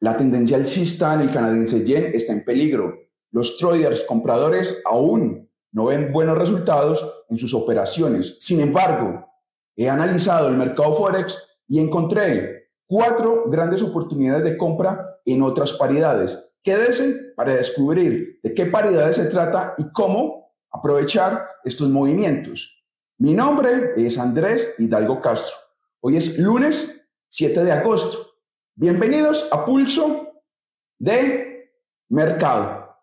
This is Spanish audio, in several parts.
La tendencia alcista en el canadiense yen está en peligro. Los traders compradores aún no ven buenos resultados en sus operaciones. Sin embargo, he analizado el mercado Forex y encontré cuatro grandes oportunidades de compra en otras paridades. Quédese para descubrir de qué paridades se trata y cómo aprovechar estos movimientos. Mi nombre es Andrés Hidalgo Castro. Hoy es lunes 7 de agosto. Bienvenidos a Pulso de Mercado.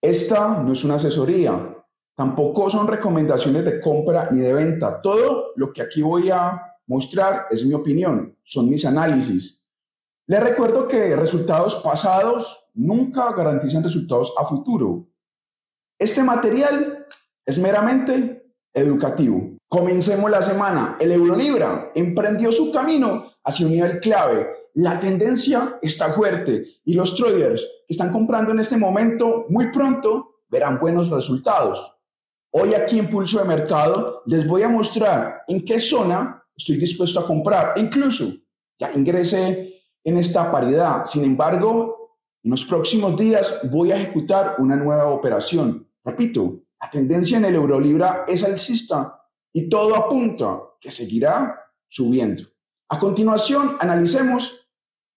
Esta no es una asesoría, tampoco son recomendaciones de compra ni de venta. Todo lo que aquí voy a mostrar es mi opinión, son mis análisis. Les recuerdo que resultados pasados nunca garantizan resultados a futuro. Este material es meramente educativo. Comencemos la semana. El euro libra emprendió su camino hacia un nivel clave la tendencia está fuerte y los traders que están comprando en este momento muy pronto verán buenos resultados. Hoy aquí en Pulso de Mercado les voy a mostrar en qué zona estoy dispuesto a comprar. Incluso ya ingresé en esta paridad. Sin embargo, en los próximos días voy a ejecutar una nueva operación. Repito, la tendencia en el euro libra es alcista y todo apunta que seguirá subiendo. A continuación, analicemos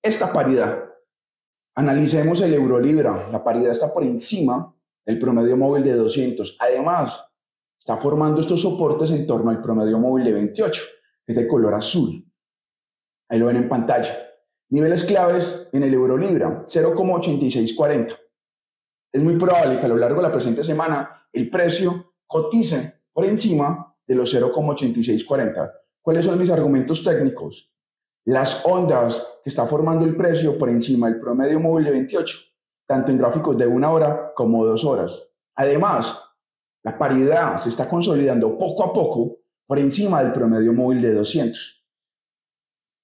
esta paridad. Analicemos el euro libra. La paridad está por encima del promedio móvil de 200. Además, está formando estos soportes en torno al promedio móvil de 28, que es de color azul. Ahí lo ven en pantalla. Niveles claves en el euro libra, 0,8640. Es muy probable que a lo largo de la presente semana el precio cotice por encima de los 0,8640. ¿Cuáles son mis argumentos técnicos? las ondas que está formando el precio por encima del promedio móvil de 28, tanto en gráficos de una hora como dos horas. Además, la paridad se está consolidando poco a poco por encima del promedio móvil de 200.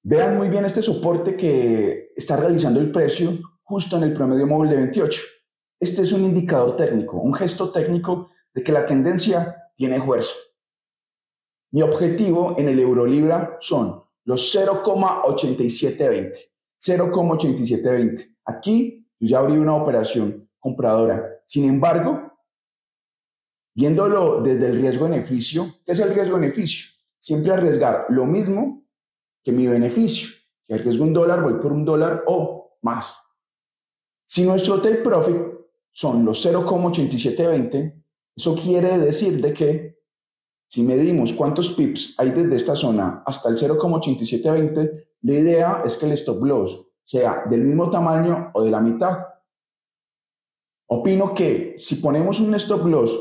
Vean muy bien este soporte que está realizando el precio justo en el promedio móvil de 28. Este es un indicador técnico, un gesto técnico de que la tendencia tiene fuerza. Mi objetivo en el euro libra son los 0,8720. 0,8720. Aquí yo ya abrí una operación compradora. Sin embargo, viéndolo desde el riesgo-beneficio, ¿qué es el riesgo-beneficio? Siempre arriesgar lo mismo que mi beneficio. Si arriesgo un dólar, voy por un dólar o más. Si nuestro take profit son los 0,8720, eso quiere decir de que si medimos cuántos pips hay desde esta zona hasta el 0,8720, la idea es que el stop loss sea del mismo tamaño o de la mitad. Opino que si ponemos un stop loss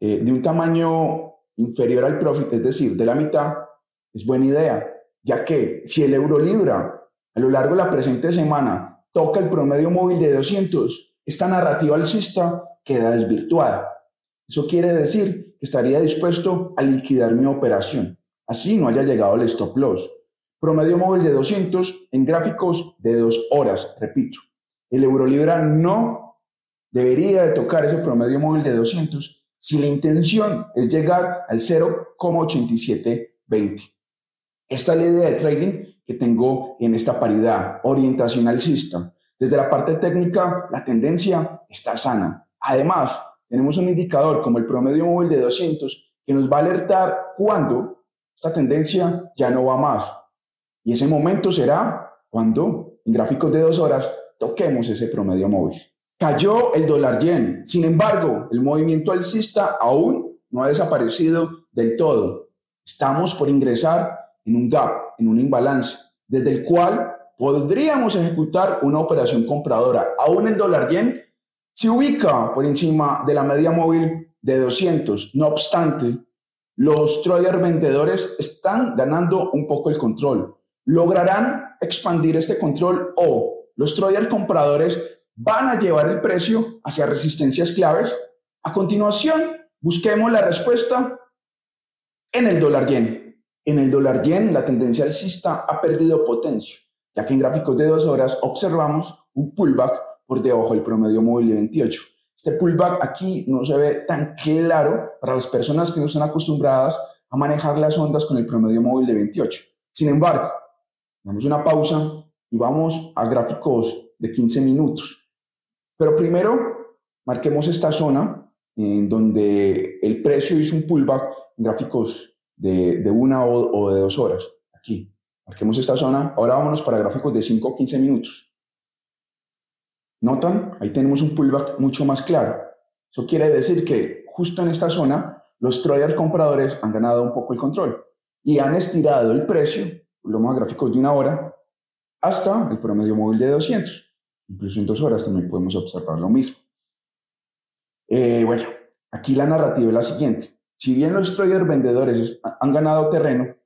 eh, de un tamaño inferior al profit, es decir, de la mitad, es buena idea, ya que si el euro libra a lo largo de la presente semana toca el promedio móvil de 200, esta narrativa alcista queda desvirtuada. Eso quiere decir que estaría dispuesto a liquidar mi operación. Así no haya llegado el stop loss. Promedio móvil de 200 en gráficos de dos horas, repito. El Eurolibra no debería de tocar ese promedio móvil de 200 si la intención es llegar al 0,8720. Esta es la idea de trading que tengo en esta paridad, orientación alcista. Desde la parte técnica, la tendencia está sana. Además, tenemos un indicador como el promedio móvil de 200 que nos va a alertar cuando esta tendencia ya no va más. Y ese momento será cuando en gráficos de dos horas toquemos ese promedio móvil. Cayó el dólar yen. Sin embargo, el movimiento alcista aún no ha desaparecido del todo. Estamos por ingresar en un gap, en un imbalance, desde el cual podríamos ejecutar una operación compradora. Aún el dólar yen se ubica por encima de la media móvil de 200. No obstante, los traders vendedores están ganando un poco el control. ¿Lograrán expandir este control o los traders compradores van a llevar el precio hacia resistencias claves? A continuación, busquemos la respuesta en el dólar yen. En el dólar yen, la tendencia alcista ha perdido potencia, ya que en gráficos de dos horas observamos un pullback por debajo del promedio móvil de 28. Este pullback aquí no se ve tan claro para las personas que no están acostumbradas a manejar las ondas con el promedio móvil de 28. Sin embargo, damos una pausa y vamos a gráficos de 15 minutos. Pero primero, marquemos esta zona en donde el precio hizo un pullback en gráficos de, de una o, o, de dos horas. Aquí, marquemos esta zona. Ahora vámonos para gráficos de 5 o 15 minutos. ¿Notan? Ahí tenemos un pullback mucho más claro. Eso quiere decir que justo en esta zona los traders compradores han ganado un poco el control y han estirado el precio, lo más gráficos de una hora, hasta el promedio móvil de 200. Incluso en dos horas también podemos observar lo mismo. Eh, bueno, aquí la narrativa es la siguiente. Si bien los traders vendedores han ganado terreno,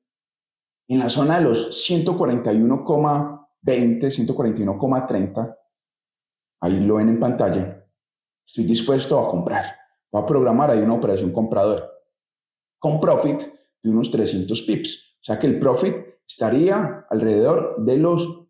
en la zona de los 141,20, 141,30, ahí lo ven en pantalla, estoy dispuesto a comprar. Voy a programar ahí una operación compradora con profit de unos 300 pips. O sea que el profit estaría alrededor de los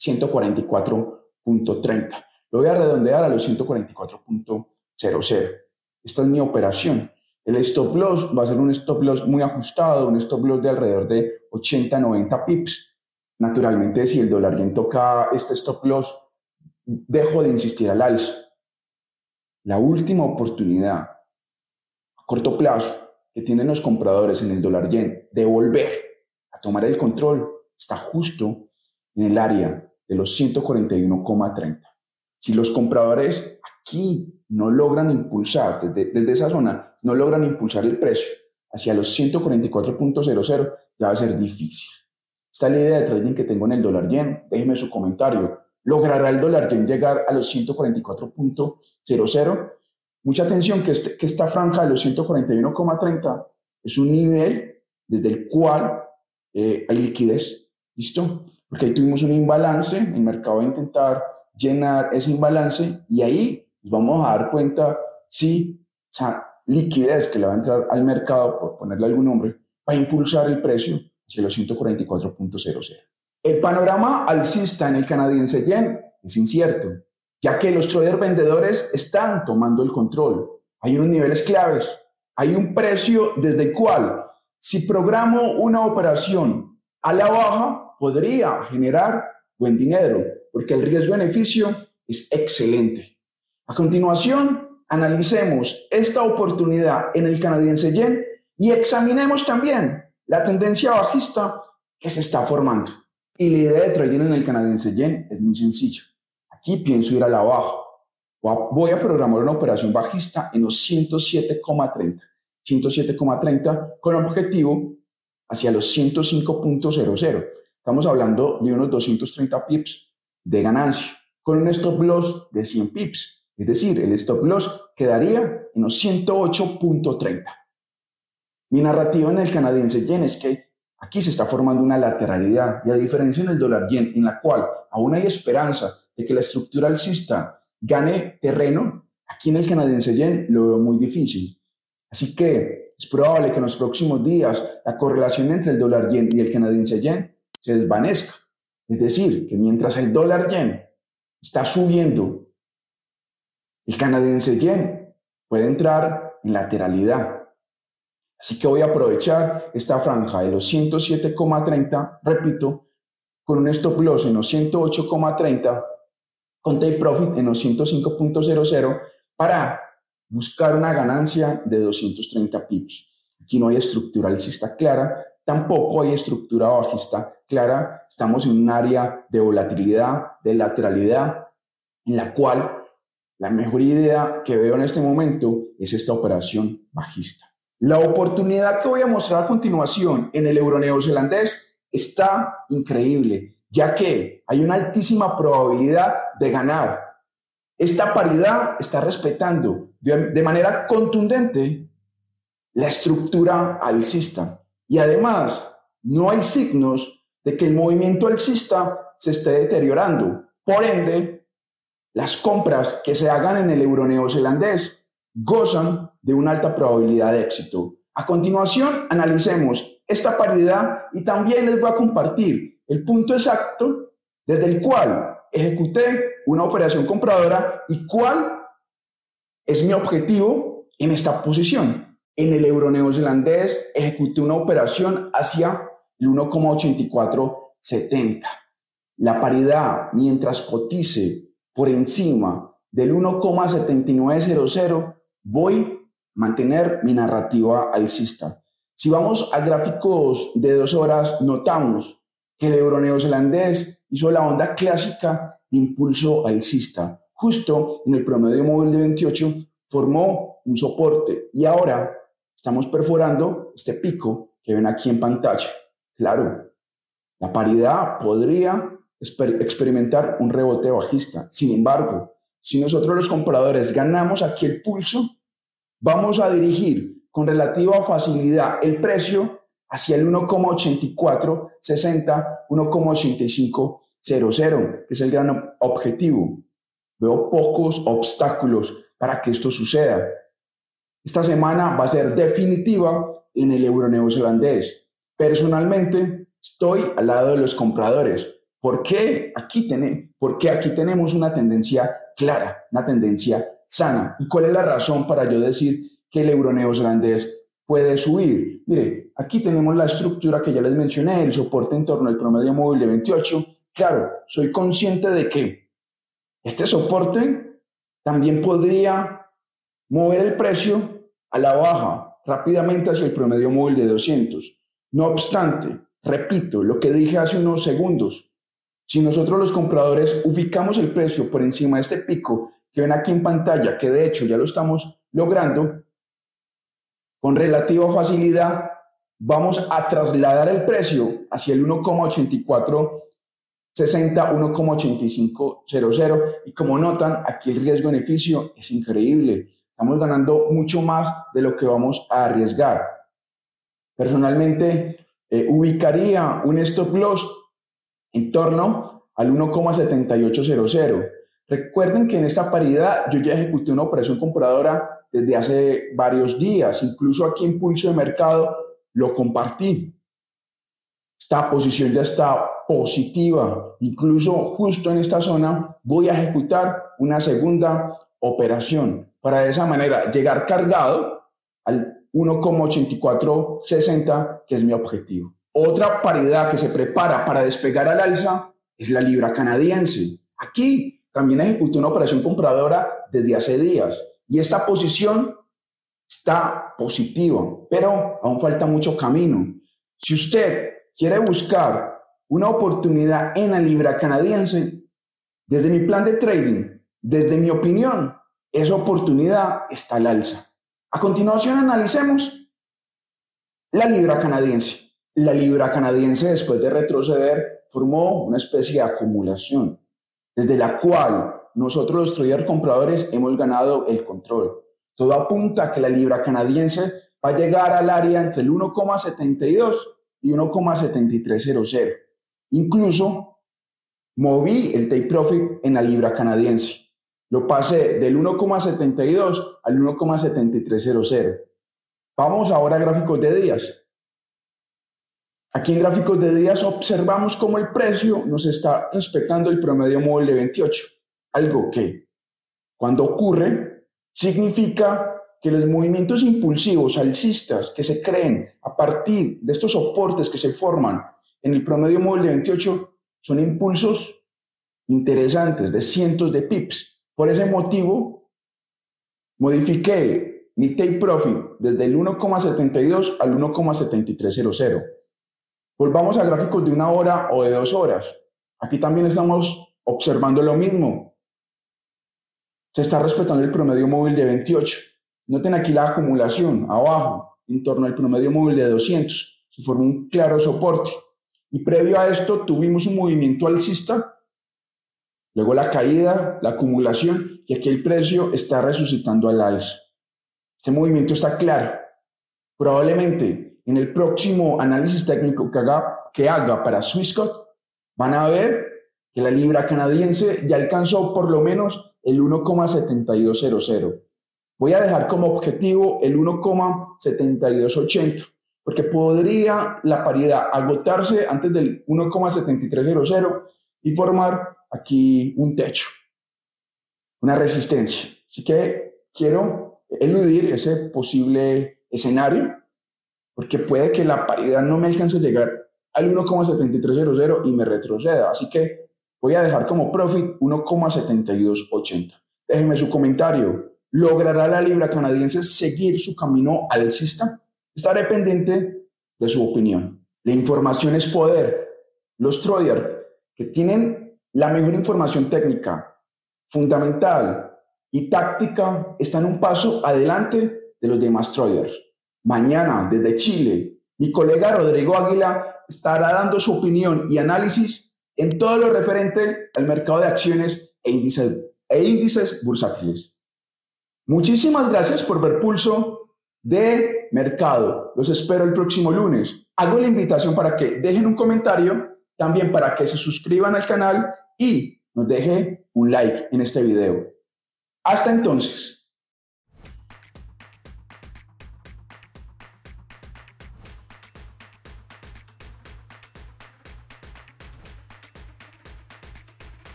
144.30. Lo voy a redondear a los 144.00. Esta es mi operación. El stop loss va a ser un stop loss muy ajustado, un stop loss de alrededor de 80-90 pips. Naturalmente, si el dólar bien toca este stop loss, dejo de insistir al alza. La última oportunidad a corto plazo que tienen los compradores en el dólar yen de volver a tomar el control está justo en el área de los 141,30. Si los compradores aquí no logran impulsar, desde, desde, esa zona, no logran impulsar el precio hacia los 144.00, ya va a ser difícil. Esta es la idea de trading que tengo en el dólar yen. Déjeme su comentario. ¿Logrará el dólar yen llegar a los 144.00? Mucha atención que, este, que esta franja de los 141,30 es un nivel desde el cual eh, hay liquidez. ¿Listo? Porque ahí tuvimos un imbalance, el mercado va a intentar llenar ese imbalance y ahí nos vamos a dar cuenta si esa liquidez que le va a entrar al mercado, por ponerle algún nombre, va a impulsar el precio hacia los 144.00. El panorama alcista en el canadiense yen es incierto, ya que los traders vendedores están tomando el control. Hay unos niveles claves, hay un precio desde el cual si programo una operación a la baja podría generar buen dinero, porque el riesgo-beneficio es excelente. A continuación, analicemos esta oportunidad en el canadiense yen y examinemos también la tendencia bajista que se está formando. Y la idea de trading en el canadiense yen es muy sencilla. Aquí pienso ir a la baja. Voy a programar una operación bajista en los 107,30. 107,30 con objetivo hacia los 105.00. Estamos hablando de unos 230 pips de ganancia con un stop loss de 100 pips. Es decir, el stop loss quedaría en los 108.30. Mi narrativa en el canadiense yen es que Aquí se está formando una lateralidad y a diferencia en el dólar yen, en la cual aún hay esperanza de que la estructura alcista gane terreno, aquí en el canadiense yen lo veo muy difícil. Así que es probable que en los próximos días la correlación entre el dólar yen y el canadiense yen se desvanezca. Es decir, que mientras el dólar yen está subiendo, el canadiense yen puede entrar en lateralidad Así que voy a aprovechar esta franja de los 107,30, repito, con un stop loss en los 108,30, con take profit en los 105.00 para buscar una ganancia de 230 pips. Aquí no hay estructura alcista clara, tampoco hay estructura bajista clara. Estamos en un área de volatilidad, de lateralidad, en la cual la mejor idea que veo en este momento es esta operación bajista. La oportunidad que voy a mostrar a continuación en el euro neozelandés está increíble, ya que hay una altísima probabilidad de ganar. Esta paridad está respetando de, manera contundente la estructura alcista y además no hay signos de que el movimiento alcista se esté deteriorando. Por ende, las compras que se hagan en el euro neozelandés gozan de una alta probabilidad de éxito. A continuación, analicemos esta paridad y también les voy a compartir el punto exacto desde el cual ejecuté una operación compradora y cuál es mi objetivo en esta posición. En el euro neozelandés ejecuté una operación hacia el 1,8470. La paridad, mientras cotice por encima del 1,7900, voy a mantener mi narrativa alcista. Si vamos a gráficos de dos horas, notamos que el euro neozelandés hizo la onda clásica de impulso alcista. Justo en el promedio móvil de 28 formó un soporte y ahora estamos perforando este pico que ven aquí en pantalla. Claro, la paridad podría experimentar un rebote bajista. Sin embargo, si nosotros los compradores ganamos aquí el pulso, vamos a dirigir con relativa facilidad el precio hacia el 1,8460, 1,8500, que es el gran objetivo. Veo pocos obstáculos para que esto suceda. Esta semana va a ser definitiva en el euro neozelandés. Personalmente, estoy al lado de los compradores. ¿Por qué? Aquí porque aquí tenemos una tendencia clara, una tendencia sana. ¿Y cuál es la razón para yo decir que el euro neozelandés puede subir? Mire, aquí tenemos la estructura que ya les mencioné, el soporte en torno al promedio móvil de 28. Claro, soy consciente de que este soporte también podría mover el precio a la baja rápidamente hacia el promedio móvil de 200. No obstante, repito lo que dije hace unos segundos, si nosotros los compradores ubicamos el precio por encima de este pico que ven aquí en pantalla, que de hecho ya lo estamos logrando, con relativa facilidad vamos a trasladar el precio hacia el 1,8460, 1,8500 y como notan, aquí el riesgo-beneficio es increíble. Estamos ganando mucho más de lo que vamos a arriesgar. Personalmente, eh, ubicaría un stop loss en torno al 1,7800. Recuerden que en esta paridad yo ya ejecuté una operación compradora desde hace varios días, incluso aquí en Pulso de Mercado lo compartí. Esta posición ya está positiva, incluso justo en esta zona voy a ejecutar una segunda operación para de esa manera llegar cargado al 1,8460, que es mi objetivo. Otra paridad que se prepara para despegar al alza es la libra canadiense. Aquí también ejecuté una operación compradora desde hace días y esta posición está positiva, pero aún falta mucho camino. Si usted quiere buscar una oportunidad en la libra canadiense, desde mi plan de trading, desde mi opinión, esa oportunidad está al alza. A continuación analicemos la libra canadiense. La libra canadiense, después de retroceder, formó una especie de acumulación, desde la cual nosotros los traders compradores hemos ganado el control. Todo apunta a que la libra canadiense va a llegar al área entre el 1,72 y 1,7300. Incluso moví el take profit en la libra canadiense. Lo pasé del 1,72 al 1,7300. Vamos ahora a gráficos de días. Aquí en gráficos de días observamos cómo el precio nos está respetando el promedio móvil de 28, algo que cuando ocurre significa que los movimientos impulsivos alcistas que se creen a partir de estos soportes que se forman en el promedio móvil de 28 son impulsos interesantes de cientos de pips. Por ese motivo, modifiqué mi take profit desde el 1,72 al 1,7300 Volvamos a gráficos de una hora o de dos horas. Aquí también estamos observando lo mismo. Se está respetando el promedio móvil de 28. Noten aquí la acumulación abajo, en torno al promedio móvil de 200. Se forma un claro soporte. Y previo a esto tuvimos un movimiento alcista, luego la caída, la acumulación, y aquí el precio está resucitando al alza. Este movimiento está claro. Probablemente en el próximo análisis técnico que haga, que haga para Swissquote, van a ver que la libra canadiense ya alcanzó por lo menos el 1,7200. Voy a dejar como objetivo el 1,7280, porque podría la paridad agotarse antes del 1,7300 y formar aquí un techo, una resistencia. Así que quiero eludir ese posible escenario, porque puede que la paridad no me alcance a llegar al 1,7300 y me retroceda. Así que voy a dejar como profit 1,7280. Déjenme su comentario. ¿Logrará la libra canadiense seguir su camino alcista? Estaré pendiente de su opinión. La información es poder. Los traders que tienen la mejor información técnica, fundamental y táctica están un paso adelante de los demás traders. Mañana, desde Chile, mi colega Rodrigo Águila estará dando su opinión y análisis en todo lo referente al mercado de acciones e índices, e índices bursátiles. Muchísimas gracias por ver Pulso de Mercado. Los espero el próximo lunes. Hago la invitación para que dejen un comentario, también para que se suscriban al canal y nos deje un like en este video. Hasta entonces.